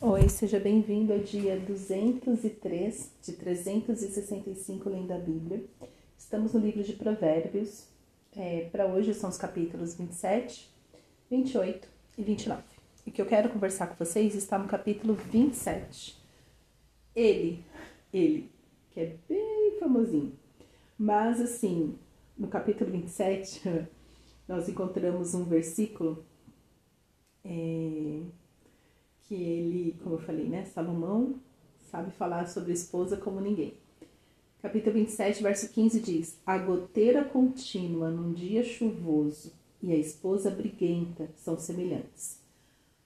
Oi, seja bem-vindo ao dia 203 de 365 lendo a Bíblia. Estamos no livro de Provérbios. É, Para hoje são os capítulos 27, 28 e 29. E o que eu quero conversar com vocês está no capítulo 27. Ele, ele, que é bem famosinho. Mas assim, no capítulo 27, nós encontramos um versículo. É, que ele, como eu falei, né, Salomão sabe falar sobre esposa como ninguém. Capítulo 27, verso 15 diz: A goteira contínua num dia chuvoso e a esposa briguenta são semelhantes.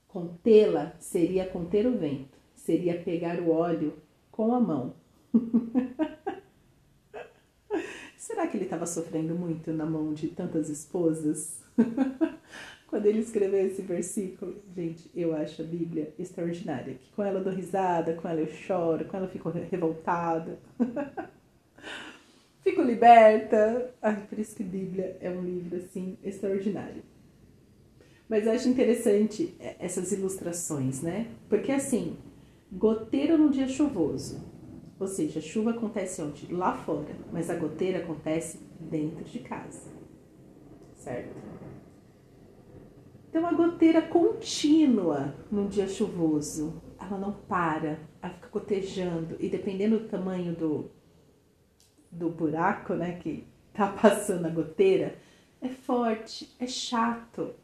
Contê-la seria conter o vento, seria pegar o óleo com a mão. Será que ele estava sofrendo muito na mão de tantas esposas? Quando ele escreveu esse versículo, gente, eu acho a Bíblia extraordinária. Que com ela eu dou risada, com ela eu choro, com ela eu fico revoltada. fico liberta. Ai, por isso que Bíblia é um livro, assim, extraordinário. Mas eu acho interessante essas ilustrações, né? Porque, assim, goteira num dia chuvoso. Ou seja, a chuva acontece onde? Lá fora. Mas a goteira acontece dentro de casa. Certo? Então, a goteira contínua num dia chuvoso, ela não para, ela fica gotejando e dependendo do tamanho do, do buraco, né, que tá passando a goteira, é forte, é chato.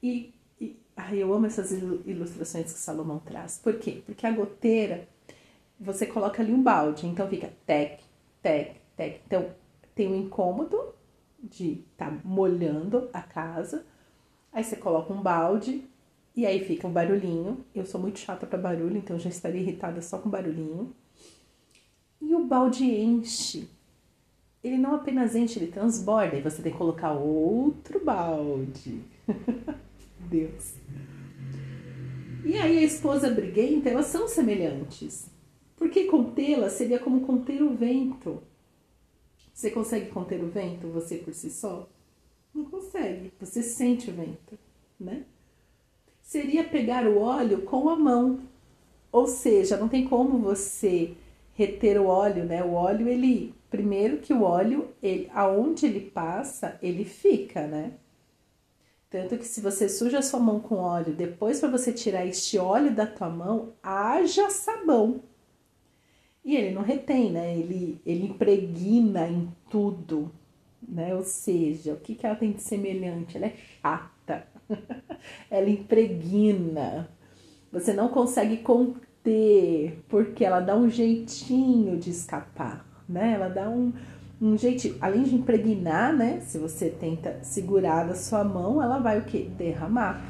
E, e ai, eu amo essas ilustrações que Salomão traz. Por quê? Porque a goteira, você coloca ali um balde, então fica tec, tec, tec. Então, tem um incômodo de estar tá molhando a casa, Aí você coloca um balde e aí fica um barulhinho. Eu sou muito chata para barulho, então já estaria irritada só com barulhinho. E o balde enche. Ele não apenas enche, ele transborda. E você tem que colocar outro balde. Deus. E aí a esposa briguenta, elas são semelhantes. Porque contê-la seria como conter o vento. Você consegue conter o vento, você por si só? Não consegue. Você sente o vento, né? Seria pegar o óleo com a mão. Ou seja, não tem como você reter o óleo, né? O óleo, ele. Primeiro que o óleo, ele, aonde ele passa, ele fica, né? Tanto que se você suja a sua mão com óleo, depois para você tirar este óleo da tua mão, haja sabão. E ele não retém, né? Ele, ele impregna em tudo, né? Ou seja, o que, que ela tem de semelhante? Ela é chata, ela impregna, você não consegue conter, porque ela dá um jeitinho de escapar, né? Ela dá um, um jeitinho, além de impregnar, né? Se você tenta segurar da sua mão, ela vai o que? Derramar.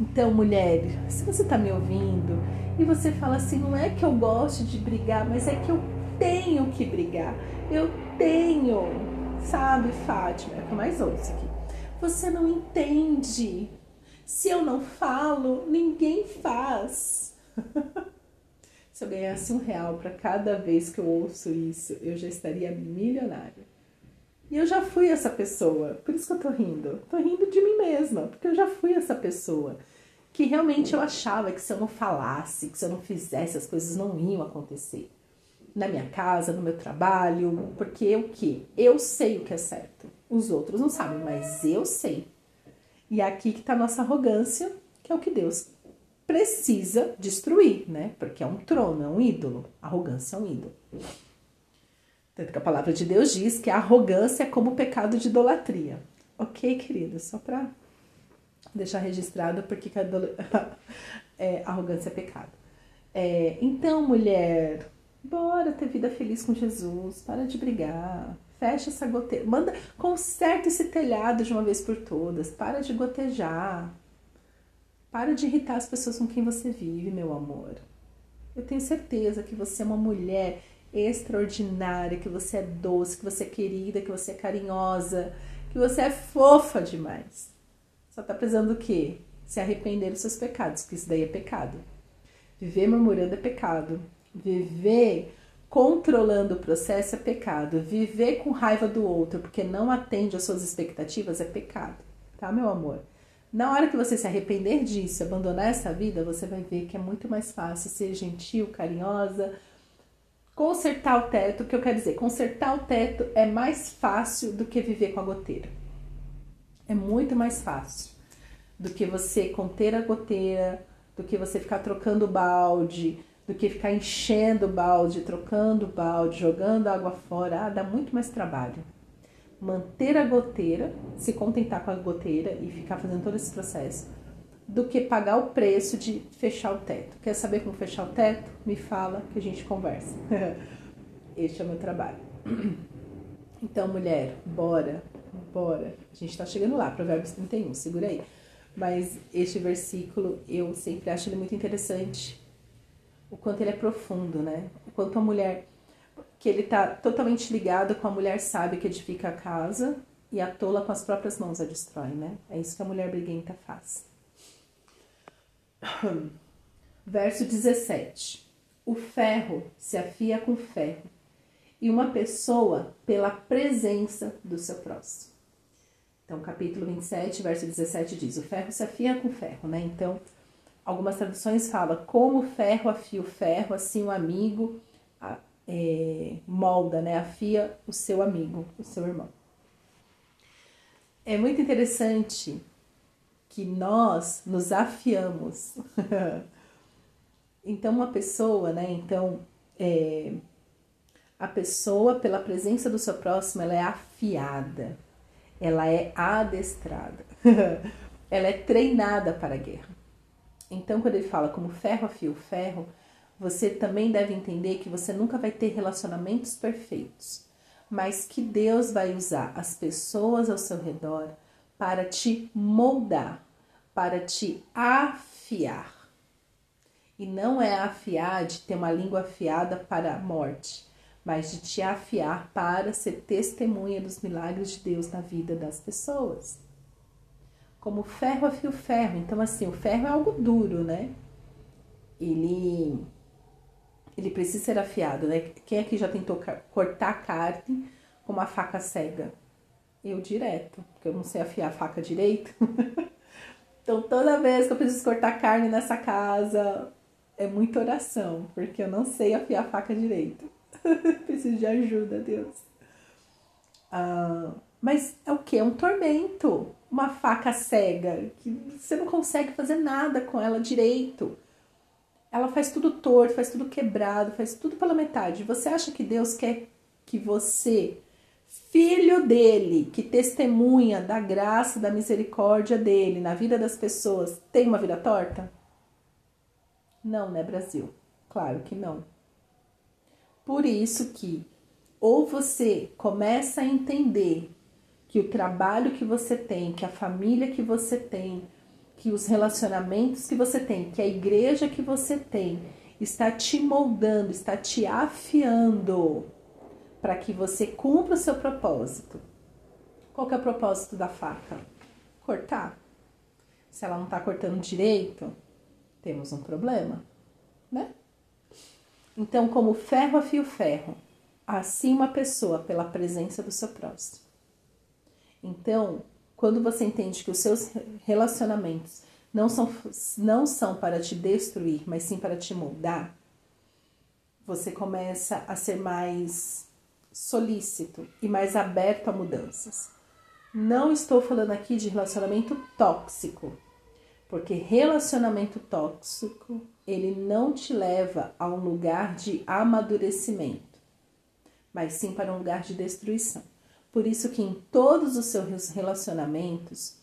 Então, mulher, se você tá me ouvindo e você fala assim, não é que eu gosto de brigar, mas é que eu tenho que brigar. Eu tenho, sabe, Fátima? É o que eu mais ouço aqui. Você não entende. Se eu não falo, ninguém faz. Se eu ganhasse um real para cada vez que eu ouço isso, eu já estaria milionária. E eu já fui essa pessoa, por isso que eu tô rindo. Tô rindo de mim mesma, porque eu já fui essa pessoa que realmente eu achava que se eu não falasse, que se eu não fizesse, as coisas não iam acontecer na minha casa, no meu trabalho, porque eu que eu sei o que é certo. Os outros não sabem, mas eu sei. E é aqui que está a nossa arrogância, que é o que Deus precisa destruir, né? Porque é um trono, é um ídolo. Arrogância é um ídolo. Tanto que a palavra de Deus diz que a arrogância é como o pecado de idolatria. Ok, querida? Só para deixar registrado porque a é, arrogância é pecado. É, então, mulher, Bora ter vida feliz com Jesus. Para de brigar. Fecha essa goteira. Manda, conserta esse telhado de uma vez por todas. Para de gotejar. Para de irritar as pessoas com quem você vive, meu amor. Eu tenho certeza que você é uma mulher extraordinária, que você é doce, que você é querida, que você é carinhosa, que você é fofa demais. Só tá precisando do quê? Se arrepender dos seus pecados, porque isso daí é pecado. Viver murmurando é pecado. Viver controlando o processo é pecado. Viver com raiva do outro porque não atende às suas expectativas é pecado, tá, meu amor? Na hora que você se arrepender disso, abandonar essa vida, você vai ver que é muito mais fácil ser gentil, carinhosa, consertar o teto. O que eu quero dizer? Consertar o teto é mais fácil do que viver com a goteira. É muito mais fácil do que você conter a goteira, do que você ficar trocando balde, do que ficar enchendo o balde, trocando o balde, jogando água fora. Ah, dá muito mais trabalho. Manter a goteira, se contentar com a goteira e ficar fazendo todo esse processo, do que pagar o preço de fechar o teto. Quer saber como fechar o teto? Me fala que a gente conversa. este é o meu trabalho. Então, mulher, bora, bora. A gente tá chegando lá, Provérbios 31, segura aí. Mas este versículo eu sempre acho ele muito interessante o quanto ele é profundo, né? O quanto a mulher que ele tá totalmente ligado com a mulher sábia que edifica a casa e a tola com as próprias mãos a destrói, né? É isso que a mulher briguenta faz. Verso 17. O ferro se afia com ferro e uma pessoa pela presença do seu próximo. Então, capítulo 27, verso 17 diz: O ferro se afia com ferro, né? Então, algumas traduções falam: como ferro afia o ferro, assim o amigo é, molda, né? Afia o seu amigo, o seu irmão. É muito interessante que nós nos afiamos. então, uma pessoa, né? Então, é, a pessoa, pela presença do seu próximo, ela é afiada, ela é adestrada, ela é treinada para a guerra. Então, quando ele fala como ferro afia o ferro, você também deve entender que você nunca vai ter relacionamentos perfeitos, mas que Deus vai usar as pessoas ao seu redor para te moldar, para te afiar. E não é afiar de ter uma língua afiada para a morte, mas de te afiar para ser testemunha dos milagres de Deus na vida das pessoas. Como ferro afia o ferro. Então, assim, o ferro é algo duro, né? Ele ele precisa ser afiado, né? Quem aqui já tentou cortar carne com uma faca cega? Eu direto, porque eu não sei afiar a faca direito. então, toda vez que eu preciso cortar carne nessa casa, é muita oração, porque eu não sei afiar a faca direito. preciso de ajuda, Deus. Ah, mas é o que? É um tormento. Uma faca cega, que você não consegue fazer nada com ela direito ela faz tudo torto, faz tudo quebrado, faz tudo pela metade. Você acha que Deus quer que você, filho dele, que testemunha da graça, da misericórdia dele na vida das pessoas, tenha uma vida torta? Não, né, Brasil? Claro que não. Por isso que ou você começa a entender que o trabalho que você tem, que a família que você tem, que os relacionamentos que você tem, que a igreja que você tem, está te moldando, está te afiando para que você cumpra o seu propósito. Qual é o propósito da faca? Cortar. Se ela não está cortando direito, temos um problema, né? Então, como ferro afia o ferro, assim uma pessoa pela presença do seu próximo. Então, quando você entende que os seus relacionamentos não são, não são para te destruir, mas sim para te moldar, você começa a ser mais solícito e mais aberto a mudanças. Não estou falando aqui de relacionamento tóxico, porque relacionamento tóxico ele não te leva a um lugar de amadurecimento, mas sim para um lugar de destruição. Por isso que em todos os seus relacionamentos,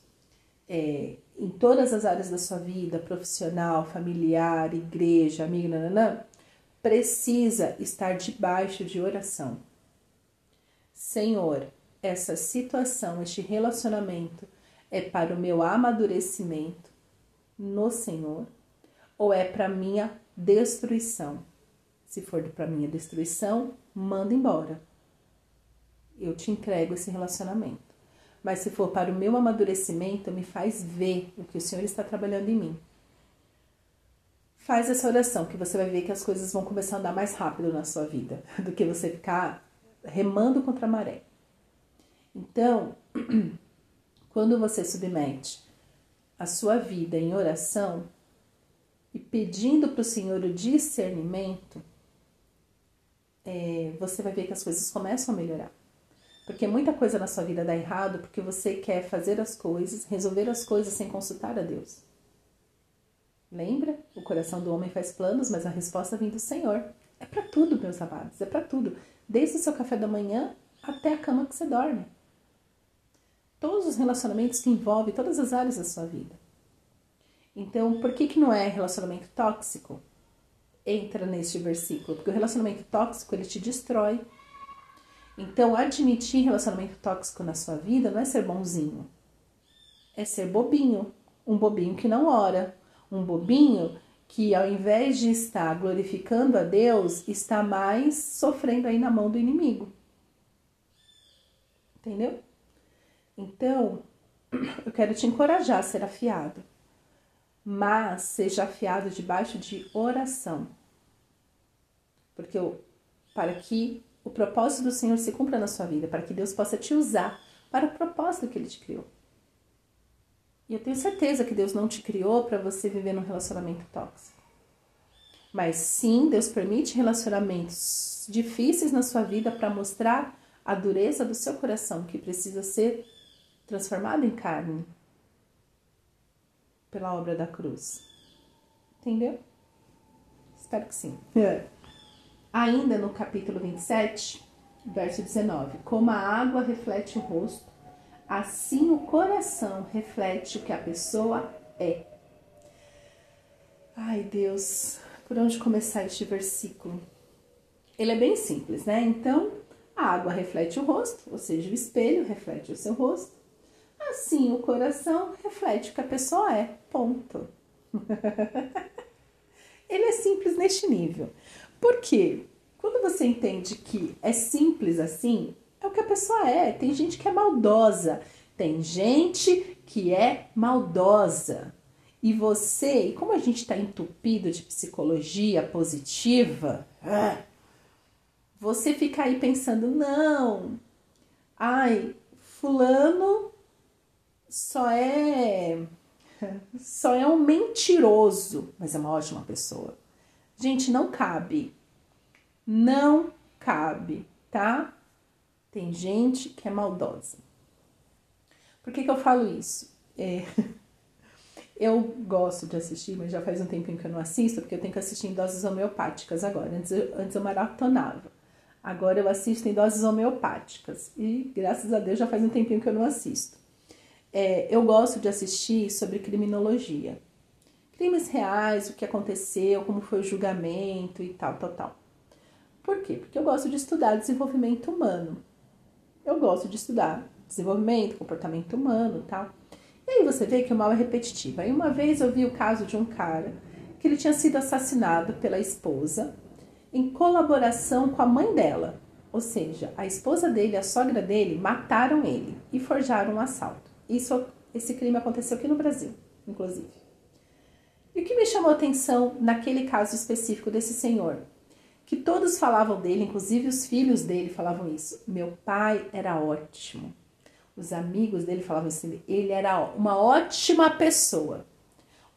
é, em todas as áreas da sua vida, profissional, familiar, igreja, amigo, nananã, precisa estar debaixo de oração. Senhor, essa situação, este relacionamento é para o meu amadurecimento no Senhor ou é para minha destruição? Se for para minha destruição, manda embora eu te entrego esse relacionamento. Mas se for para o meu amadurecimento, me faz ver o que o Senhor está trabalhando em mim. Faz essa oração que você vai ver que as coisas vão começar a andar mais rápido na sua vida do que você ficar remando contra a maré. Então, quando você submete a sua vida em oração e pedindo para o Senhor o discernimento, é, você vai ver que as coisas começam a melhorar. Porque muita coisa na sua vida dá errado porque você quer fazer as coisas, resolver as coisas sem consultar a Deus. Lembra? O coração do homem faz planos, mas a resposta vem do Senhor. É para tudo, meus amados, é para tudo. Desde o seu café da manhã até a cama que você dorme. Todos os relacionamentos que envolvem todas as áreas da sua vida. Então, por que, que não é relacionamento tóxico? Entra neste versículo, porque o relacionamento tóxico ele te destrói. Então, admitir relacionamento tóxico na sua vida não é ser bonzinho, é ser bobinho, um bobinho que não ora, um bobinho que ao invés de estar glorificando a Deus, está mais sofrendo aí na mão do inimigo. Entendeu? Então, eu quero te encorajar a ser afiado, mas seja afiado debaixo de oração. Porque eu, para que o propósito do Senhor se cumpra na sua vida, para que Deus possa te usar para o propósito que Ele te criou. E eu tenho certeza que Deus não te criou para você viver num relacionamento tóxico. Mas sim, Deus permite relacionamentos difíceis na sua vida para mostrar a dureza do seu coração, que precisa ser transformado em carne pela obra da cruz. Entendeu? Espero que sim. É. Ainda no capítulo 27, verso 19: Como a água reflete o rosto, assim o coração reflete o que a pessoa é. Ai, Deus, por onde começar este versículo? Ele é bem simples, né? Então, a água reflete o rosto, ou seja, o espelho reflete o seu rosto. Assim, o coração reflete o que a pessoa é. Ponto. Ele é simples neste nível. Por quê? Quando você entende que é simples assim, é o que a pessoa é. Tem gente que é maldosa, tem gente que é maldosa. E você, e como a gente está entupido de psicologia positiva, ah, você fica aí pensando, não, ai, fulano só é só é um mentiroso, mas é uma ótima pessoa. Gente, não cabe. Não cabe, tá? Tem gente que é maldosa. Por que, que eu falo isso? É, eu gosto de assistir, mas já faz um tempinho que eu não assisto, porque eu tenho que assistir em doses homeopáticas agora. Antes eu, antes eu maratonava. Agora eu assisto em doses homeopáticas. E graças a Deus já faz um tempinho que eu não assisto. É, eu gosto de assistir sobre criminologia. Crimes reais, o que aconteceu, como foi o julgamento e tal, tal, tal. Por quê? Porque eu gosto de estudar desenvolvimento humano eu gosto de estudar desenvolvimento, comportamento humano tal. E aí você vê que o mal é repetitivo. Aí uma vez eu vi o caso de um cara que ele tinha sido assassinado pela esposa em colaboração com a mãe dela. Ou seja, a esposa dele e a sogra dele mataram ele e forjaram um assalto. Isso, esse crime aconteceu aqui no Brasil, inclusive. E o que me chamou a atenção naquele caso específico desse senhor que todos falavam dele, inclusive os filhos dele falavam isso. Meu pai era ótimo. Os amigos dele falavam assim: ele era uma ótima pessoa.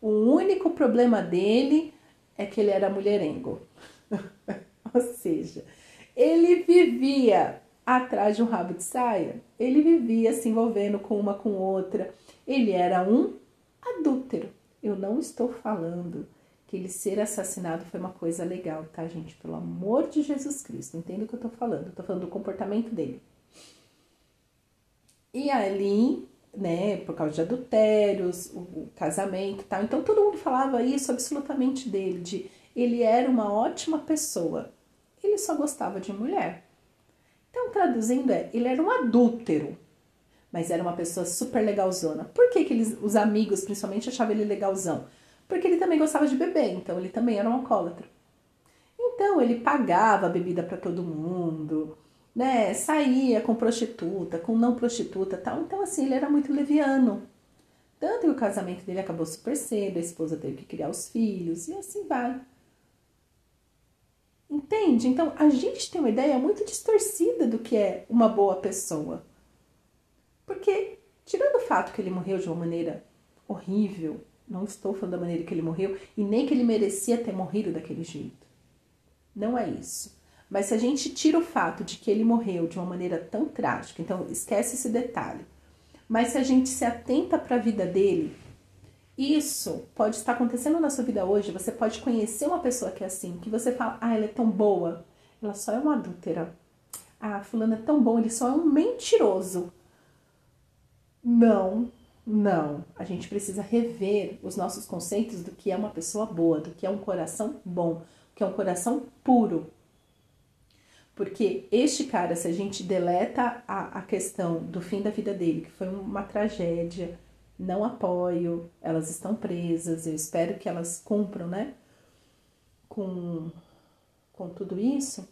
O único problema dele é que ele era mulherengo. Ou seja, ele vivia atrás de um rabo de saia, ele vivia se envolvendo com uma com outra. Ele era um adúltero. Eu não estou falando que ele ser assassinado foi uma coisa legal, tá, gente? Pelo amor de Jesus Cristo, entenda o que eu tô falando. Eu tô falando do comportamento dele. E ali, né, por causa de adultérios, o, o casamento e tal. Então todo mundo falava isso absolutamente dele, de ele era uma ótima pessoa. Ele só gostava de mulher. Então, traduzindo é, ele era um adúltero, mas era uma pessoa super legalzona. Por que, que eles, os amigos, principalmente, achavam ele legalzão? porque ele também gostava de beber, então ele também era um alcoólatra. Então ele pagava bebida para todo mundo, né? Saía com prostituta, com não prostituta, tal. Então assim, ele era muito leviano. Tanto que o casamento dele acabou super cedo, a esposa teve que criar os filhos e assim vai. Entende? Então a gente tem uma ideia muito distorcida do que é uma boa pessoa. Porque, tirando o fato que ele morreu de uma maneira horrível. Não estou falando da maneira que ele morreu e nem que ele merecia ter morrido daquele jeito. Não é isso. Mas se a gente tira o fato de que ele morreu de uma maneira tão trágica, então esquece esse detalhe. Mas se a gente se atenta para a vida dele, isso pode estar acontecendo na sua vida hoje. Você pode conhecer uma pessoa que é assim, que você fala, ah, ela é tão boa, ela só é uma adúltera. Ah, fulano é tão bom, ele só é um mentiroso. Não, não. A gente precisa rever os nossos conceitos do que é uma pessoa boa, do que é um coração bom, do que é um coração puro. Porque este cara, se a gente deleta a, a questão do fim da vida dele, que foi uma tragédia, não apoio, elas estão presas, eu espero que elas cumpram, né? Com, com tudo isso.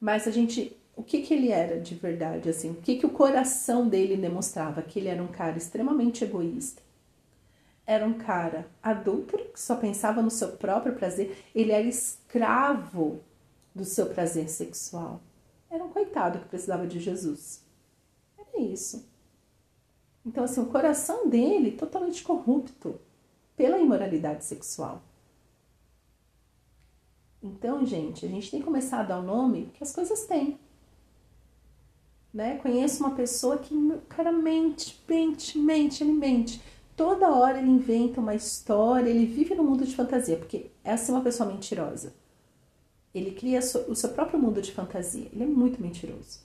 Mas a gente, o que que ele era de verdade, assim? O que que o coração dele demonstrava? Que ele era um cara extremamente egoísta. Era um cara adulto, que só pensava no seu próprio prazer. Ele era escravo do seu prazer sexual. Era um coitado que precisava de Jesus. Era isso. Então, assim, o coração dele totalmente corrupto pela imoralidade sexual. Então, gente, a gente tem que começar a dar o nome que as coisas têm. Né? Conheço uma pessoa que, cara, mente, mente, mente, ele mente. Toda hora ele inventa uma história, ele vive no mundo de fantasia, porque essa é uma pessoa mentirosa. Ele cria o seu próprio mundo de fantasia. Ele é muito mentiroso.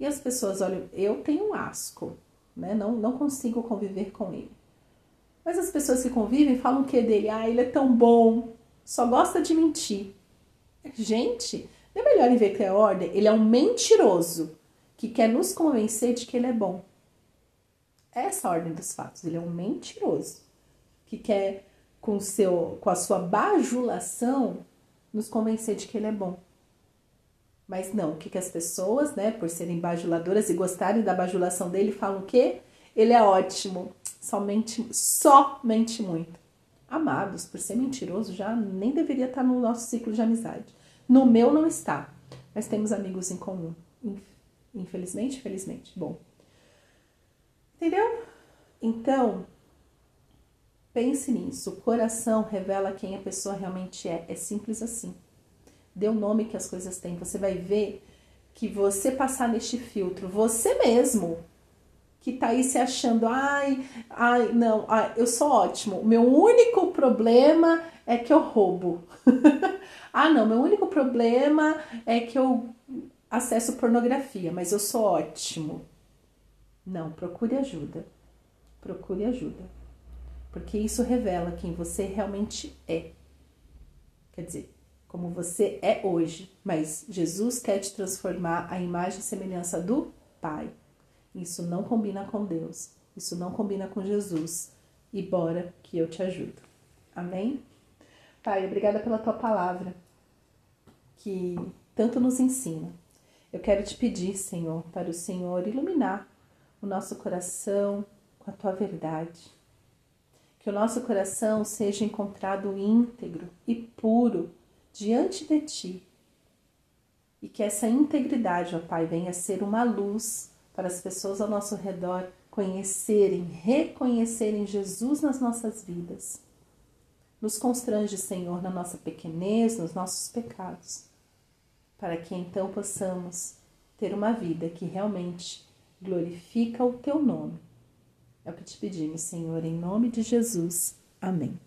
E as pessoas olham, eu tenho asco, né? Não, não consigo conviver com ele. Mas as pessoas que convivem falam o que dele? Ah, ele é tão bom, só gosta de mentir. Gente, não é melhor inverter a ordem? Ele é um mentiroso que quer nos convencer de que ele é bom. Essa é a ordem dos fatos. Ele é um mentiroso que quer, com, seu, com a sua bajulação, nos convencer de que ele é bom. Mas não, o que, que as pessoas, né, por serem bajuladoras e gostarem da bajulação dele, falam o quê? Ele é ótimo, somente, somente muito. Amados, por ser mentiroso, já nem deveria estar no nosso ciclo de amizade. No meu não está, mas temos amigos em comum. Infelizmente, felizmente. Bom. Entendeu? Então, Pense nisso. O coração revela quem a pessoa realmente é. É simples assim. Dê o nome que as coisas têm. Você vai ver que você passar neste filtro, você mesmo, que tá aí se achando, ai, ai, não, ai, eu sou ótimo. Meu único problema é que eu roubo. ah, não, meu único problema é que eu acesso pornografia, mas eu sou ótimo. Não, procure ajuda. Procure ajuda porque isso revela quem você realmente é. Quer dizer, como você é hoje, mas Jesus quer te transformar à imagem e semelhança do Pai. Isso não combina com Deus, isso não combina com Jesus. E bora que eu te ajudo. Amém? Pai, obrigada pela tua palavra, que tanto nos ensina. Eu quero te pedir, Senhor, para o Senhor iluminar o nosso coração com a tua verdade que o nosso coração seja encontrado íntegro e puro diante de Ti. E que essa integridade, ó Pai, venha ser uma luz para as pessoas ao nosso redor conhecerem, reconhecerem Jesus nas nossas vidas. Nos constrange, Senhor, na nossa pequenez, nos nossos pecados, para que então possamos ter uma vida que realmente glorifica o Teu nome é o que te pedimos, Senhor, em nome de Jesus. Amém.